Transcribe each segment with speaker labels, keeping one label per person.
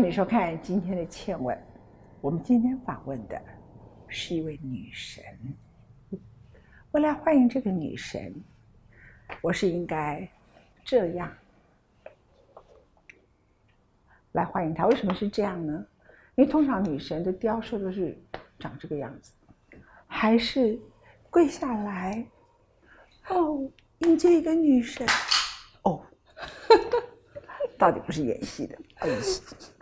Speaker 1: 欢迎收看今天的《倩问》。我们今天访问的是一位女神。为了欢迎这个女神，我是应该这样来欢迎她。为什么是这样呢？因为通常女神的雕塑都是长这个样子，还是跪下来哦，迎接一个女神哦。到底不是演戏的，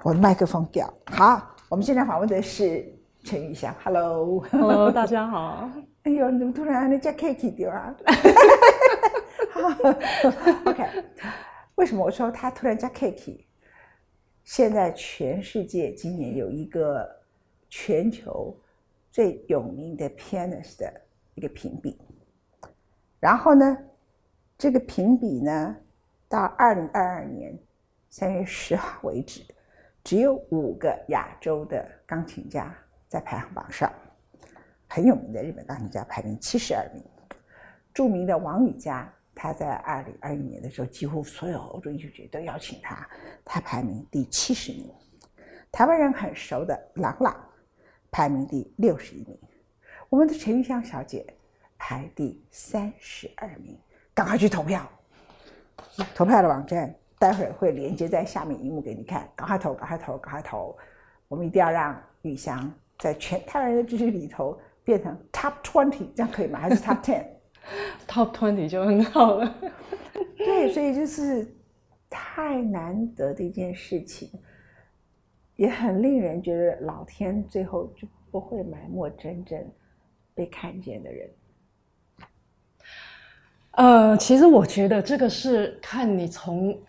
Speaker 1: 我的麦克风掉。好，我们现在访问的是陈玉香。
Speaker 2: Hello，Hello，大家好。
Speaker 1: 哎呦，你怎么突然那加 cake 丢啊？OK，为什么我说他突然加 Kiki？现在全世界今年有一个全球最有名的 pianist 的一个评比，然后呢，这个评比呢，到二零二二年。三月十号为止，只有五个亚洲的钢琴家在排行榜上。很有名的日本钢琴家排名七十二名。著名的王羽佳，他在二零二一年的时候，几乎所有欧洲艺术节都邀请他，他排名第七十名。台湾人很熟的郎朗，排名第六十一名。我们的陈玉香小姐排第三十二名。赶快去投票！投票的网站。待会儿会连接在下面荧幕给你看，赶快投，赶快投，赶快投！我们一定要让宇翔在全台湾的支持里头变成 top twenty，这样可以吗？还是 top ten？top
Speaker 2: twenty 就很好了。
Speaker 1: 对，所以就是太难得的一件事情，也很令人觉得老天最后就不会埋没真正被看见的人。
Speaker 2: 呃，其实我觉得这个是看你从。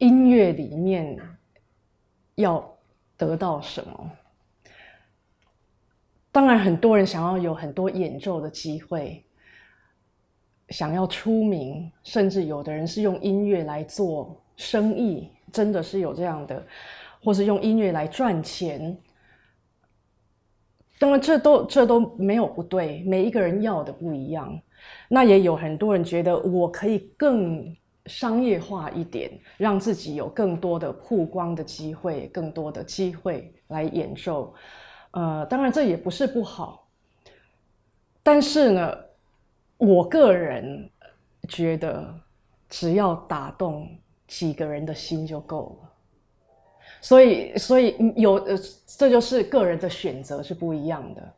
Speaker 2: 音乐里面要得到什么？当然，很多人想要有很多演奏的机会，想要出名，甚至有的人是用音乐来做生意，真的是有这样的，或是用音乐来赚钱。当然，这都这都没有不对，每一个人要的不一样。那也有很多人觉得我可以更。商业化一点，让自己有更多的曝光的机会，更多的机会来演奏。呃，当然这也不是不好，但是呢，我个人觉得只要打动几个人的心就够了。所以，所以有呃，这就是个人的选择是不一样的。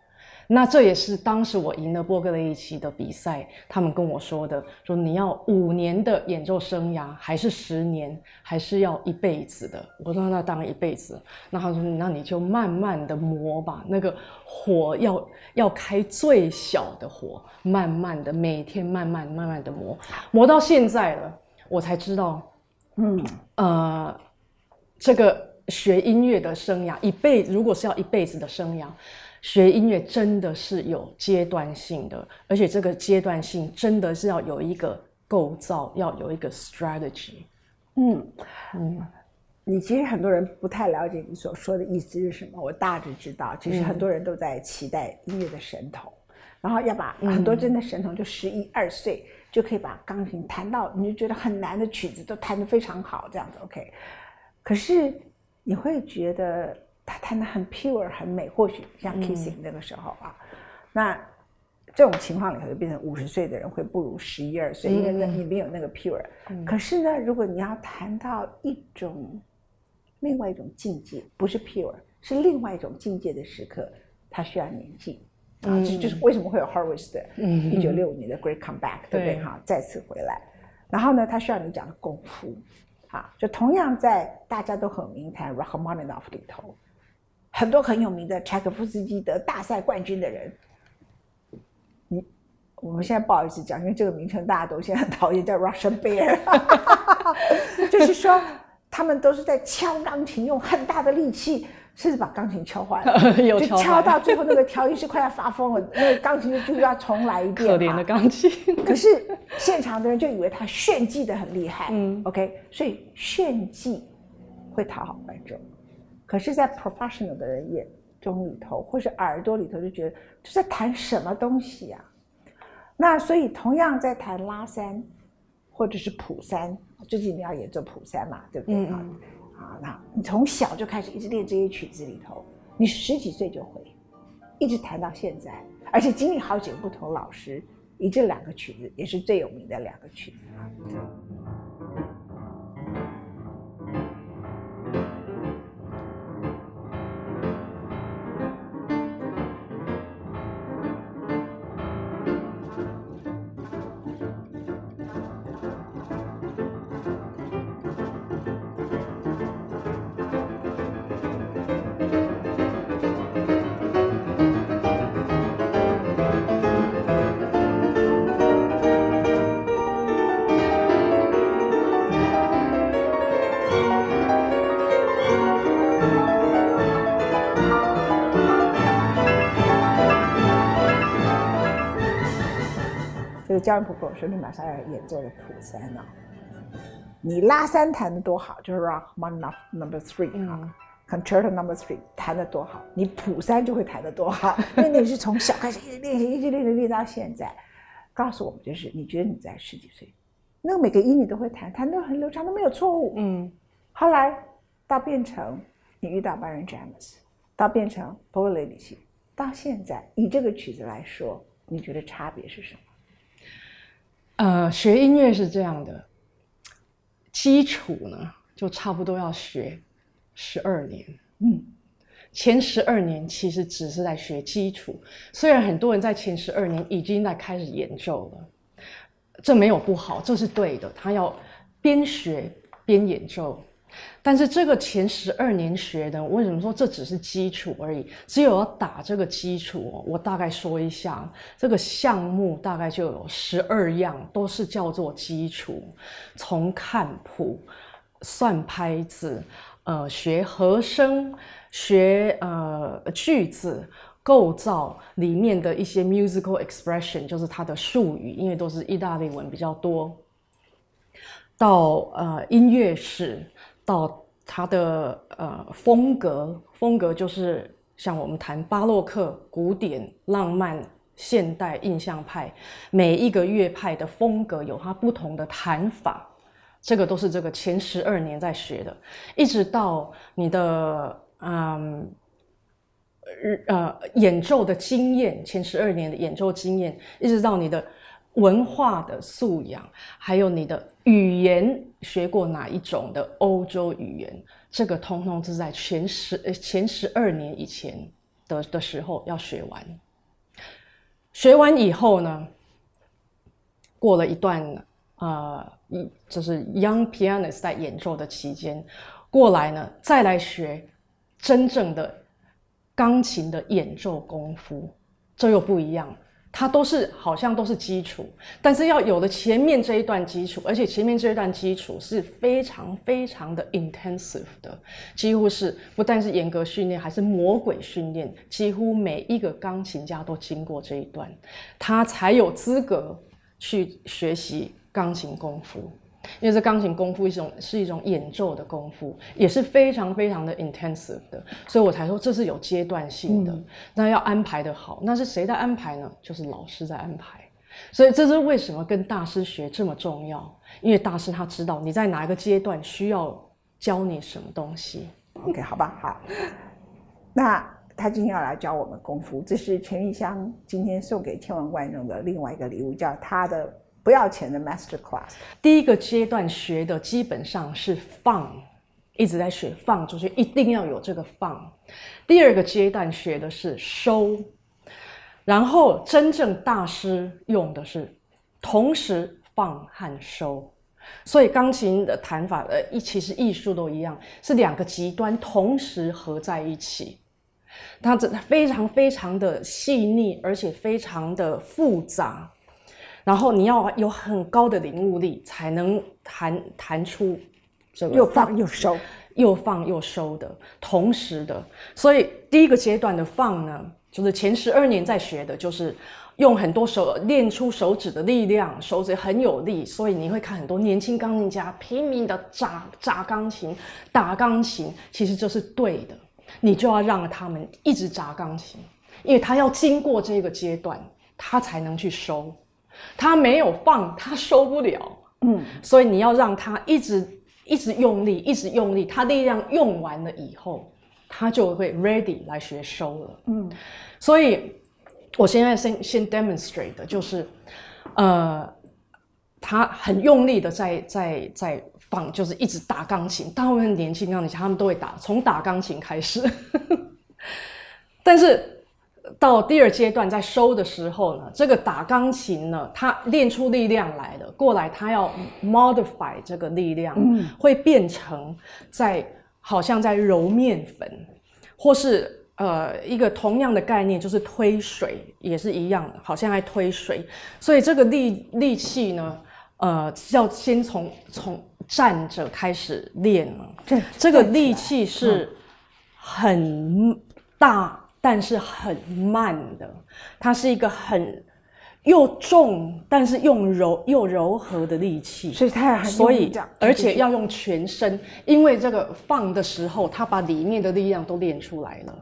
Speaker 2: 那这也是当时我赢了波格雷一奇的比赛，他们跟我说的，说你要五年的演奏生涯，还是十年，还是要一辈子的？我说那当然一辈子。那他说那你就慢慢的磨吧，那个火要要开最小的火，慢慢的每天慢慢慢慢的磨，磨到现在了，我才知道，嗯呃，这个学音乐的生涯，一辈如果是要一辈子的生涯。学音乐真的是有阶段性的，而且这个阶段性真的是要有一个构造，要有一个 strategy。
Speaker 1: 嗯嗯，你其实很多人不太了解你所说的意思是什么。我大致知道，其实很多人都在期待音乐的神童，然后要把很多真的神童，就十一二岁就可以把钢琴弹到，你就觉得很难的曲子都弹得非常好，这样子 OK。可是你会觉得。他弹的很 pure 很美，或许像 kissing 那个时候啊，那这种情况里头就变成五十岁的人会不如十一二岁，因为你没有那个 pure。可是呢，如果你要谈到一种另外一种境界，不是 pure，是另外一种境界的时刻，它需要年纪。啊，就就是为什么会有 Horowitz 的一九六五年的 Great Comeback，对不对？哈，再次回来，然后呢，他需要你讲的功夫，啊，就同样在大家都很名谈 Rachmaninoff 里头。很多很有名的柴可夫斯基得大赛冠军的人，你我们现在不好意思讲，因为这个名称大家都现在很讨厌，叫 Russian Bear，就是说他们都是在敲钢琴，用很大的力气，甚至把钢琴敲坏了，就敲到最后那个调音师快要发疯了，那个钢琴就要重来一遍。
Speaker 2: 可怜的钢琴。
Speaker 1: 可是现场的人就以为他炫技的很厉害，嗯，OK，所以炫技会讨好观众。可是，在 professional 的人眼中里头，或是耳朵里头，就觉得这在谈什么东西呀？那所以，同样在谈拉三，或者是普三，最近你要演奏普三嘛，对不对啊？啊，啊，那你从小就开始一直练这些曲子里头，你十几岁就会，一直弹到现在，而且经历好几个不同老师，以这两个曲子也是最有名的两个曲子啊。教人谱跟我说，你马上要演奏的谱三呢、你拉三弹的多好，就是 Rachmaninoff Number Three 啊、Concerto Number Three 弹的多好，你谱三就会弹的多好，因为你是从小开始一直练习，一直练习练到现在。告诉我们，就是你觉得你在十几岁，那个每个音你都会弹，弹得很流畅，都没有错误。
Speaker 2: 嗯，
Speaker 1: 后来到变成你遇到 Baron James，到变成 b o l e l 系，到现在以这个曲子来说，你觉得差别是什么？
Speaker 2: 呃，学音乐是这样的，基础呢就差不多要学十二年。
Speaker 1: 嗯，
Speaker 2: 前十二年其实只是在学基础，虽然很多人在前十二年已经在开始演奏了，这没有不好，这是对的。他要边学边演奏，但是这个前十二年学的，为什么说这只是基础而已？只有要打这个基础，我大概说一下，这个项目大概就有十二样，都是叫做基础，从看谱、算拍子。呃，学和声，学呃句子构造里面的一些 musical expression，就是它的术语，因为都是意大利文比较多。到呃音乐史，到它的呃风格，风格就是像我们谈巴洛克、古典、浪漫、现代、印象派，每一个乐派的风格有它不同的弹法。这个都是这个前十二年在学的，一直到你的嗯呃演奏的经验，前十二年的演奏经验，一直到你的文化的素养，还有你的语言学过哪一种的欧洲语言，这个通通是在前十呃前十二年以前的的时候要学完。学完以后呢，过了一段。呃，一就是 young pianist 在演奏的期间过来呢，再来学真正的钢琴的演奏功夫，这又不一样。它都是好像都是基础，但是要有的前面这一段基础，而且前面这一段基础是非常非常的 intensive 的，几乎是不但是严格训练，还是魔鬼训练，几乎每一个钢琴家都经过这一段，他才有资格去学习。钢琴功夫，因为这钢琴功夫一种是一种演奏的功夫，也是非常非常的 intensive 的，所以我才说这是有阶段性的。那要安排的好，那是谁在安排呢？就是老师在安排。所以这是为什么跟大师学这么重要？因为大师他知道你在哪一个阶段需要教你什么东西。
Speaker 1: OK，好吧，好。那他今天要来教我们功夫，这是陈玉香今天送给千万观众的另外一个礼物，叫他的。不要钱的 master class，
Speaker 2: 第一个阶段学的基本上是放，一直在学放，就是一定要有这个放。第二个阶段学的是收，然后真正大师用的是同时放和收。所以钢琴的弹法，呃，一其实艺术都一样，是两个极端同时合在一起。它这非常非常的细腻，而且非常的复杂。然后你要有很高的领悟力，才能弹弹出这个
Speaker 1: 又放又收，
Speaker 2: 又放又收的同时的。所以第一个阶段的放呢，就是前十二年在学的，就是用很多手练出手指的力量，手指很有力。所以你会看很多年轻钢琴家拼命的扎扎钢琴、打钢琴，其实这是对的。你就要让他们一直扎钢琴，因为他要经过这个阶段，他才能去收。他没有放，他收不了。
Speaker 1: 嗯，
Speaker 2: 所以你要让他一直一直用力，一直用力，他力量用完了以后，他就会 ready 来学收了。嗯，所以我现在先先 demonstrate 的就是，呃，他很用力的在在在放，就是一直打钢琴。大部分年轻钢琴家他们都会打，从打钢琴开始，但是。到第二阶段在收的时候呢，这个打钢琴呢，他练出力量来了，过来他要 modify 这个力量，嗯会变成在好像在揉面粉，或是呃一个同样的概念，就是推水也是一样的，好像在推水，所以这个力力气呢，呃，要先从从站着开始练这这个力气是很大。但是很慢的，它是一个很又重，但是用柔又柔和的力气，
Speaker 1: 所以它很
Speaker 2: 所以而且要用全身，因为这个放的时候，它把里面的力量都练出来了，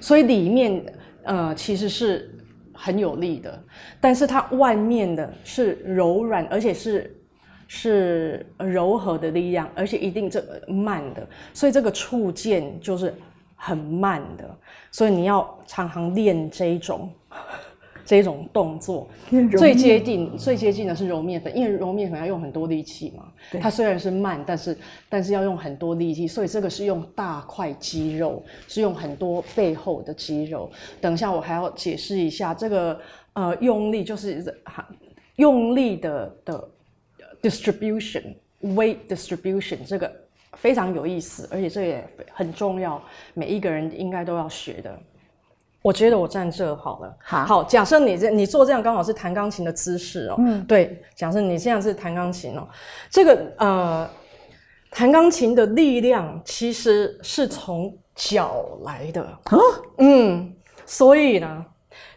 Speaker 2: 所以里面呃其实是很有力的，但是它外面的是柔软，而且是是柔和的力量，而且一定这个慢的，所以这个触键就是。很慢的，所以你要常常练这种 这种动作。最接近最接近的是揉面粉，因为揉面粉要用很多力气嘛。它虽然是慢，但是但是要用很多力气，所以这个是用大块肌肉，是用很多背后的肌肉。等一下我还要解释一下这个呃用力，就是用力的的 distribution weight distribution 这个。非常有意思，而且这也很重要，每一个人应该都要学的。我觉得我站这好了。好，假设你这你做这样刚好是弹钢琴的姿势哦。嗯，对。假设你现在是弹钢琴哦，这个呃，弹钢琴的力量其实是从脚来的啊。嗯，所以呢，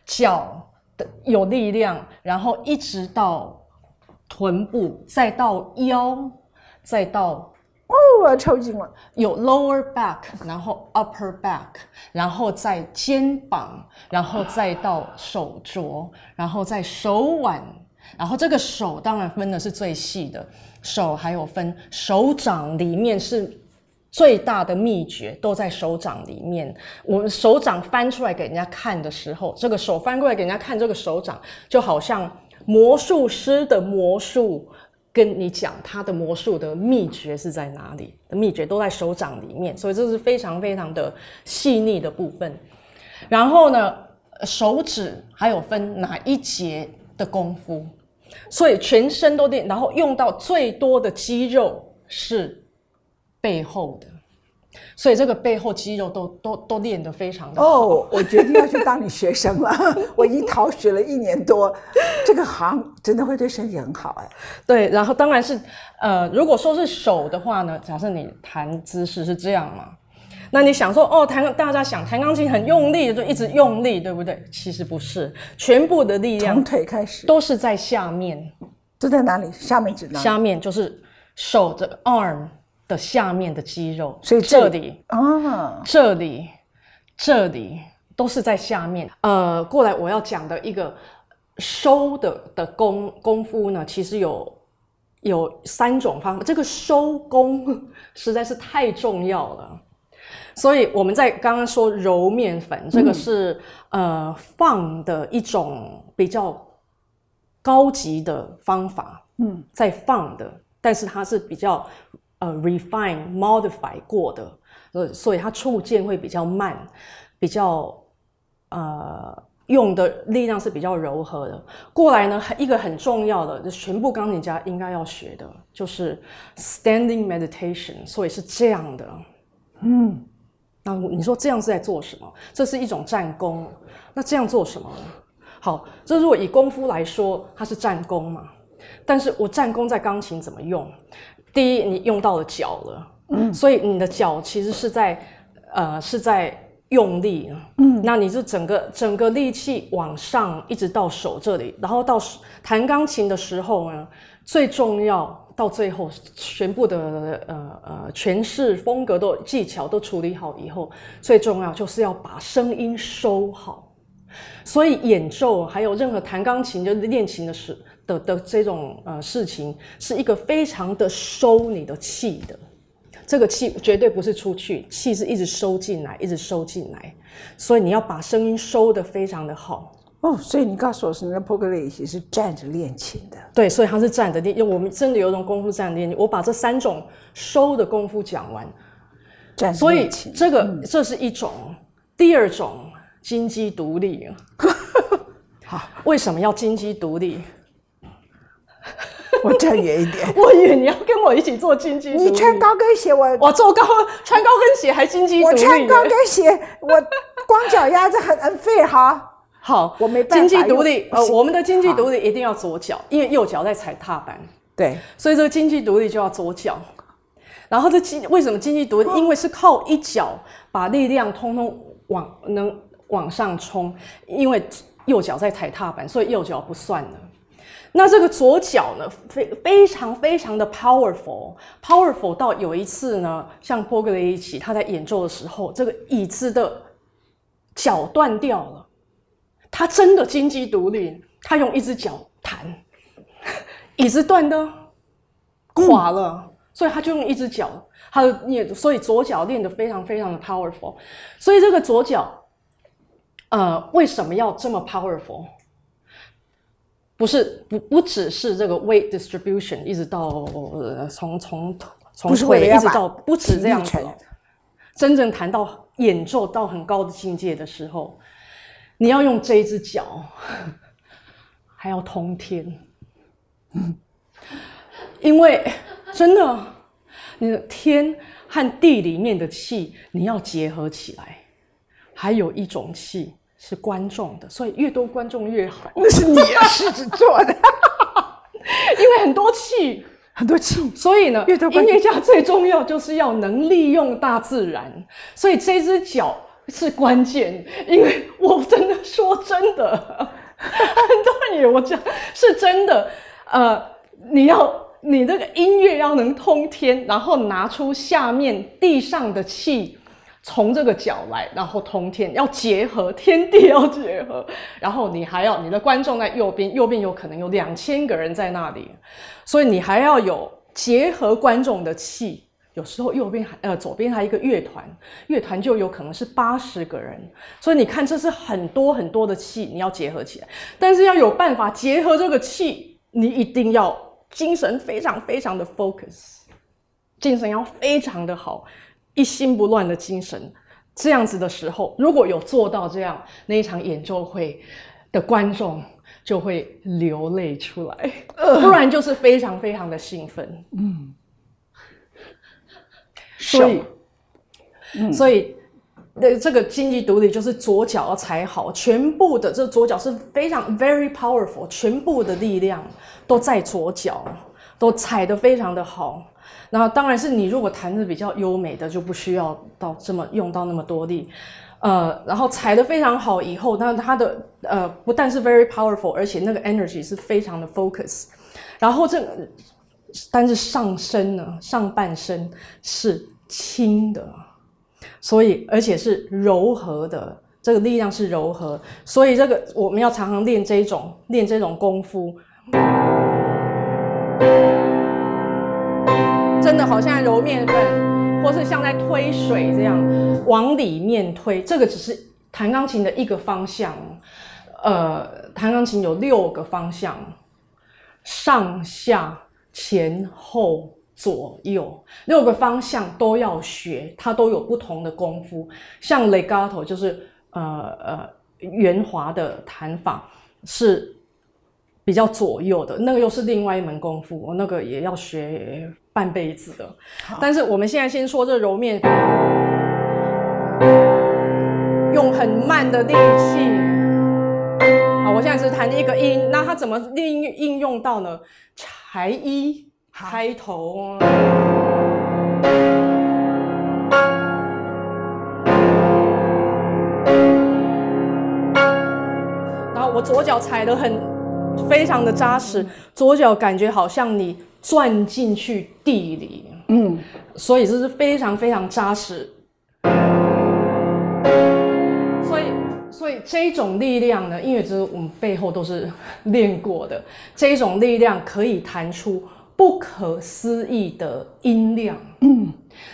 Speaker 2: 脚的有力量，然后一直到臀部，再到腰，再到。
Speaker 1: 哦，我要抽筋了。
Speaker 2: 有 lower back，然后 upper back，然后在肩膀，然后再到手镯，然后在手腕，然后这个手当然分的是最细的手，还有分手掌里面是最大的秘诀，都在手掌里面。我们手掌翻出来给人家看的时候，这个手翻过来给人家看，这个手掌就好像魔术师的魔术。跟你讲他的魔术的秘诀是在哪里？秘诀都在手掌里面，所以这是非常非常的细腻的部分。然后呢，手指还有分哪一节的功夫，所以全身都练，然后用到最多的肌肉是背后的。所以这个背后肌肉都都都练得非常的好。哦，
Speaker 1: 我决定要去当你学生了。我已经逃学了一年多，这个行真的会对身体很好哎。
Speaker 2: 对，然后当然是呃，如果说是手的话呢，假设你弹姿势是这样嘛，那你想说哦，弹大家想弹钢琴很用力就一直用力，对不对？其实不是，全部的力量
Speaker 1: 从腿开始
Speaker 2: 都是在下面。
Speaker 1: 都在哪里？下面指哪？
Speaker 2: 下面就是手这个 arm。的下面的肌肉，所以这里啊，这里，这里都是在下面。呃，过来我要讲的一个收的的功功夫呢，其实有有三种方法。这个收功 实在是太重要了，所以我们在刚刚说揉面粉，这个是呃放的一种比较高级的方法。嗯，在放的，但是它是比较。呃，refine modify 过的，呃，所以它触键会比较慢，比较呃用的力量是比较柔和的。过来呢，一个很重要的，就全部钢琴家应该要学的，就是 standing meditation。所以是这样的，嗯，那你说这样是在做什么？这是一种战功。那这样做什么？好，这如果以功夫来说，它是战功嘛？但是我战功在钢琴怎么用？第一，你用到了脚了，嗯，所以你的脚其实是在，呃，是在用力，嗯，那你就整个整个力气往上，一直到手这里，然后到弹钢琴的时候呢，最重要到最后全部的呃呃诠释风格都技巧都处理好以后，最重要就是要把声音收好，所以演奏还有任何弹钢琴就练琴的时。的的这种呃事情，是一个非常的收你的气的。这个气绝对不是出去，气是一直收进来，一直收进来。所以你要把声音收的非常的好。
Speaker 1: 哦，所以你告诉我，是那波格雷奇是站着练琴的。
Speaker 2: 对，所以他是站着练，因为我们真的有一种功夫站着练。我把这三种收的功夫讲完，
Speaker 1: 站着
Speaker 2: 所以
Speaker 1: 练琴。
Speaker 2: 这个这是一种，第二种金鸡独立。
Speaker 1: 好，
Speaker 2: 为什么要金鸡独立？
Speaker 1: 我站远一点。
Speaker 2: 我以为你要跟我一起做经济独立。
Speaker 1: 你穿高跟鞋，我
Speaker 2: 我做高穿高跟鞋还经济独立。
Speaker 1: 我穿高跟鞋，我光脚丫子很 unfair 哈。
Speaker 2: 好，
Speaker 1: 我没办法经
Speaker 2: 济独立，呃，我们的经济独立一定要左脚，因为右脚在踩踏板，
Speaker 1: 对，
Speaker 2: 所以这个经济独立就要左脚。然后这经为什么经济独立？因为是靠一脚把力量通通往能往上冲，因为右脚在踩踏板，所以右脚不算了。那这个左脚呢，非非常非常的 powerful，powerful 到有一次呢，像波格雷一起他在演奏的时候，这个椅子的脚断掉了。他真的金鸡独立，他用一只脚弹，椅子断的垮了，所以他就用一只脚，他的练，所以左脚练得非常非常的 powerful，所以这个左脚，呃，为什么要这么 powerful？不是不不只是这个 weight distribution，一直到呃从从从腿一直到不止这样子真正谈到演奏到很高的境界的时候，你要用这一只脚，还要通天，因为真的，你的天和地里面的气你要结合起来，还有一种气是观众的，所以越多观众越好，
Speaker 1: 那是你啊，狮子座的，
Speaker 2: 因为很多气。
Speaker 1: 很多气。
Speaker 2: 所以呢，
Speaker 1: 越多
Speaker 2: 音乐家最重要就是要能利用大自然，所以这只脚是关键。因为我真的说真的，很多人以为我讲是真的。呃，你要你这个音乐要能通天，然后拿出下面地上的气。从这个脚来，然后通天，要结合天地，要结合，然后你还要你的观众在右边，右边有可能有两千个人在那里，所以你还要有结合观众的气。有时候右边还呃左边还一个乐团，乐团就有可能是八十个人，所以你看这是很多很多的气，你要结合起来。但是要有办法结合这个气，你一定要精神非常非常的 focus，精神要非常的好。一心不乱的精神，这样子的时候，如果有做到这样，那一场演奏会的观众就会流泪出来，不然就是非常非常的兴奋。嗯，所以，所以那这个经济独立就是左脚要踩好，全部的这左脚是非常 very powerful，全部的力量都在左脚，都踩得非常的好。然后当然是你如果弹的比较优美的，就不需要到这么用到那么多力，呃，然后踩的非常好以后，那它的呃不但是 very powerful，而且那个 energy 是非常的 focus，然后这个但是上身呢，上半身是轻的，所以而且是柔和的，这个力量是柔和，所以这个我们要常常练这种练这种功夫。真的好像揉面粉，或是像在推水这样往里面推。这个只是弹钢琴的一个方向。呃，弹钢琴有六个方向：上下前后左右，六个方向都要学，它都有不同的功夫。像 legato 就是呃呃圆滑的弹法是比较左右的，那个又是另外一门功夫，我那个也要学。半辈子的，但是我们现在先说这揉面，用很慢的力气。好，我现在只弹一个音，那它怎么应应用到呢？才一开头，然后我左脚踩得很非常的扎实，左脚感觉好像你。钻进去地里，嗯，所以这是非常非常扎实。所以，所以。这种力量呢，因为这我们背后都是练过的，这种力量可以弹出不可思议的音量。嗯，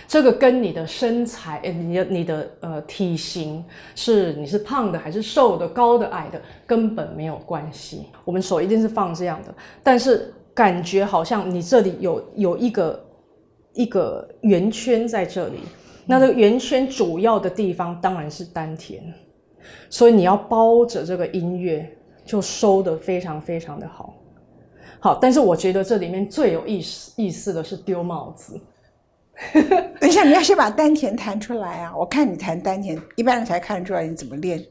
Speaker 2: 这个跟你的身材、你的你的呃体型是你是胖的还是瘦的、高的矮的，根本没有关系。我们手一定是放这样的，但是感觉好像你这里有有一个一个圆圈在这里。那这个圆圈主要的地方当然是丹田。所以你要包着这个音乐，就收的非常非常的好，好。但是我觉得这里面最有意思意思的是丢帽子。
Speaker 1: 等一下，你要先把丹田弹出来啊！我看你弹丹田，一般人才看得出来你怎么练。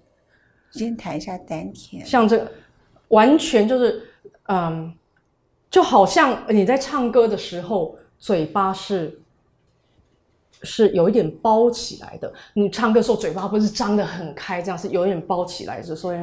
Speaker 1: 先弹一下丹田，
Speaker 2: 像这个，完全就是，嗯，就好像你在唱歌的时候，嘴巴是。是有一点包起来的。你唱歌的时候嘴巴不是张得很开，这样是有一点包起来的，所以。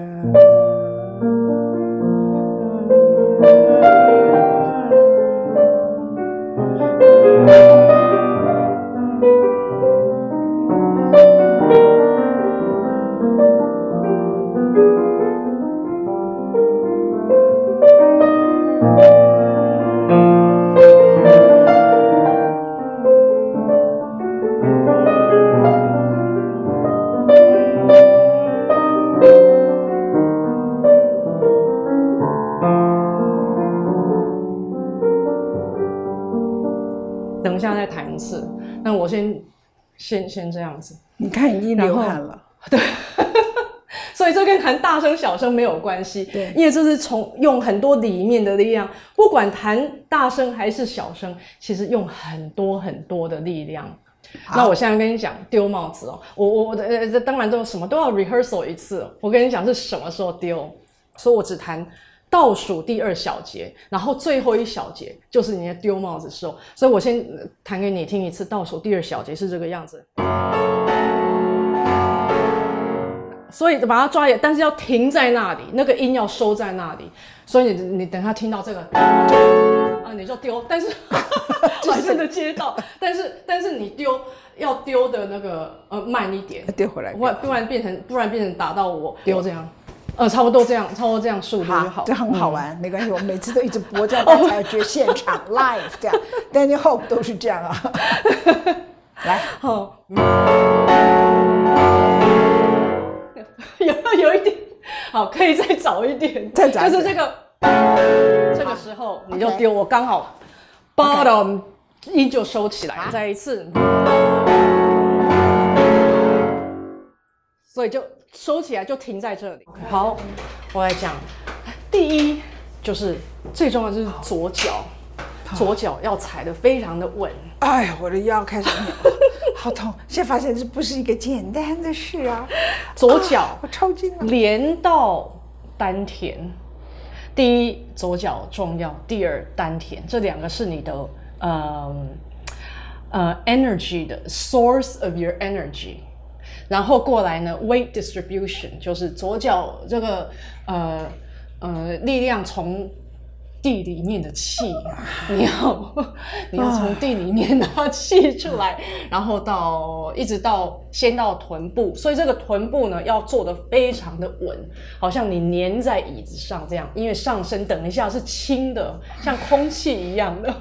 Speaker 2: 先这样子，
Speaker 1: 你看已经流汗了。
Speaker 2: 对，所以这跟弹大声小声没有关系。
Speaker 1: 对，
Speaker 2: 因为这是从用很多里面的力量，不管弹大声还是小声，其实用很多很多的力量。那我现在跟你讲丢帽子哦，我我呃，当然都什么都要 rehearsal 一次。我跟你讲是什么时候丢，所以我只弹。倒数第二小节，然后最后一小节就是你在丢帽子的时候，所以我先弹给你听一次。倒数第二小节是这个样子，所以把它抓也，但是要停在那里，那个音要收在那里。所以你你等他听到这个啊，你就丢，但是 还真的接到，但是但是你丢要丢的那个呃慢一点，
Speaker 1: 丢回来，
Speaker 2: 不然不然变成不然变成打到我丢这样。呃，差不多这样，差不多这样速度就好，
Speaker 1: 这很好玩，没关系，我每次都一直播，这样大家才觉得现场 live 这样。但是 hope 都是这样啊，来，好，
Speaker 2: 有有一点，好，可以再早一点，
Speaker 1: 再早，
Speaker 2: 就是这个，这个时候你就丢，我刚好 bottom 音就收起来，再一次，所以就。收起来就停在这里。好，我来讲，第一就是最重要就是左脚，左脚要踩的非常的稳。
Speaker 1: 哎呀，我的腰开始扭，好痛！现在发现这不是一个简单的事啊。
Speaker 2: 左脚
Speaker 1: 我抽筋了，
Speaker 2: 连到丹田。第一，左脚重要；第二，丹田，这两个是你的嗯呃 energy 的 source of your energy。然后过来呢，weight distribution 就是左脚这个呃呃力量从地里面的气，你要 你要从地里面拿气出来，然后到一直到先到臀部，所以这个臀部呢要做的非常的稳，好像你粘在椅子上这样，因为上身等一下是轻的，像空气一样的。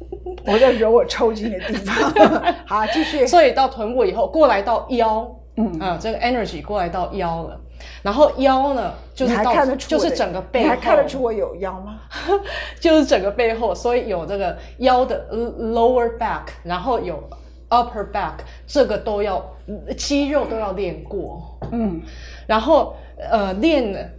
Speaker 1: 我在惹我抽筋的地方。好，继续。
Speaker 2: 所以到臀部以后，过来到腰。嗯啊，这个 energy 过来到腰了，然后腰呢，就是到就是整个背后，
Speaker 1: 你还看得出我有腰吗？
Speaker 2: 就是整个背后，所以有这个腰的 lower back，然后有 upper back，这个都要肌肉都要练过。嗯，然后呃练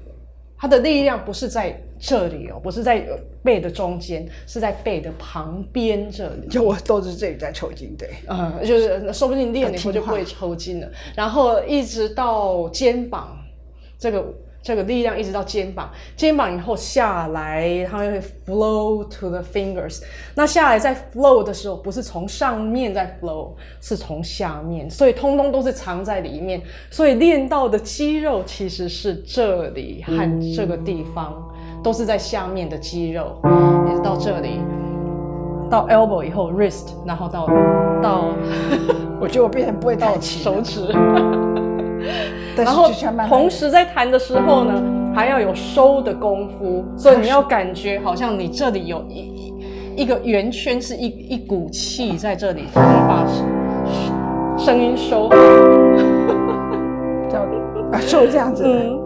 Speaker 2: 它的力量不是在。这里哦，不是在背的中间，是在背的旁边这里。
Speaker 1: 就我都是这里在抽筋，对，
Speaker 2: 嗯，就是说不定练以后就不会抽筋了。然后一直到肩膀，这个。这个力量一直到肩膀，肩膀以后下来，它会 flow to the fingers。那下来在 flow 的时候，不是从上面在 flow，是从下面，所以通通都是藏在里面。所以练到的肌肉其实是这里和这个地方，都是在下面的肌肉，一直到这里，到 elbow 以后 wrist，然后到到，
Speaker 1: 我觉得我变成不会到
Speaker 2: 手指。然后同时在弹的时候呢，还要有收的功夫，所以你要感觉好像你这里有一一一个圆圈是一一股气在这里，把声声音收好。
Speaker 1: 叫啊，收这样子。
Speaker 2: 嗯，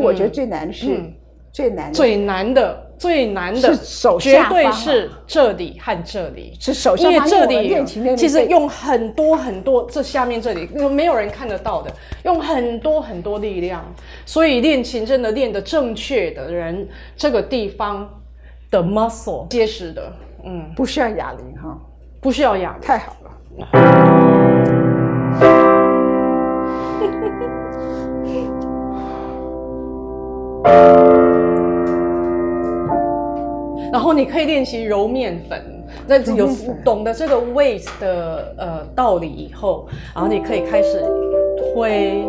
Speaker 2: 是
Speaker 1: 我觉得最难是、
Speaker 2: 嗯
Speaker 1: 最难的
Speaker 2: 最难的，最难的
Speaker 1: 是手
Speaker 2: 绝
Speaker 1: 下方啊
Speaker 2: 对是这里和这里。
Speaker 1: 是手
Speaker 2: 因为这里其实用很多很多，这下面这里没有人看得到的，用很多很多力量，所以练琴真的练的正确的人，这个地方的 muscle 结实的，嗯，
Speaker 1: 不需要哑铃哈，
Speaker 2: 不需要哑铃。
Speaker 1: 太好了。
Speaker 2: 然后你可以练习揉面粉，那有懂得这个 weight 的呃道理以后，然后你可以开始推。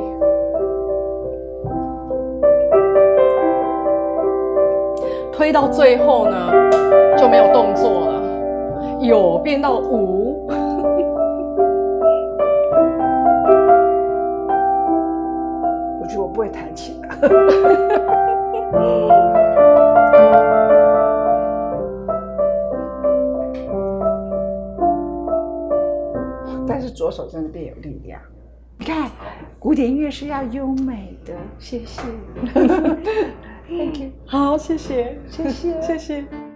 Speaker 2: 推到最后呢，就没有动作了，有变到无。
Speaker 1: 我觉得我不会弹琴的。但是左手真的变有力量。你看，古典音乐是要优美的。谢谢。Thank you，
Speaker 2: 好，谢谢，
Speaker 1: 谢谢。
Speaker 2: 谢谢。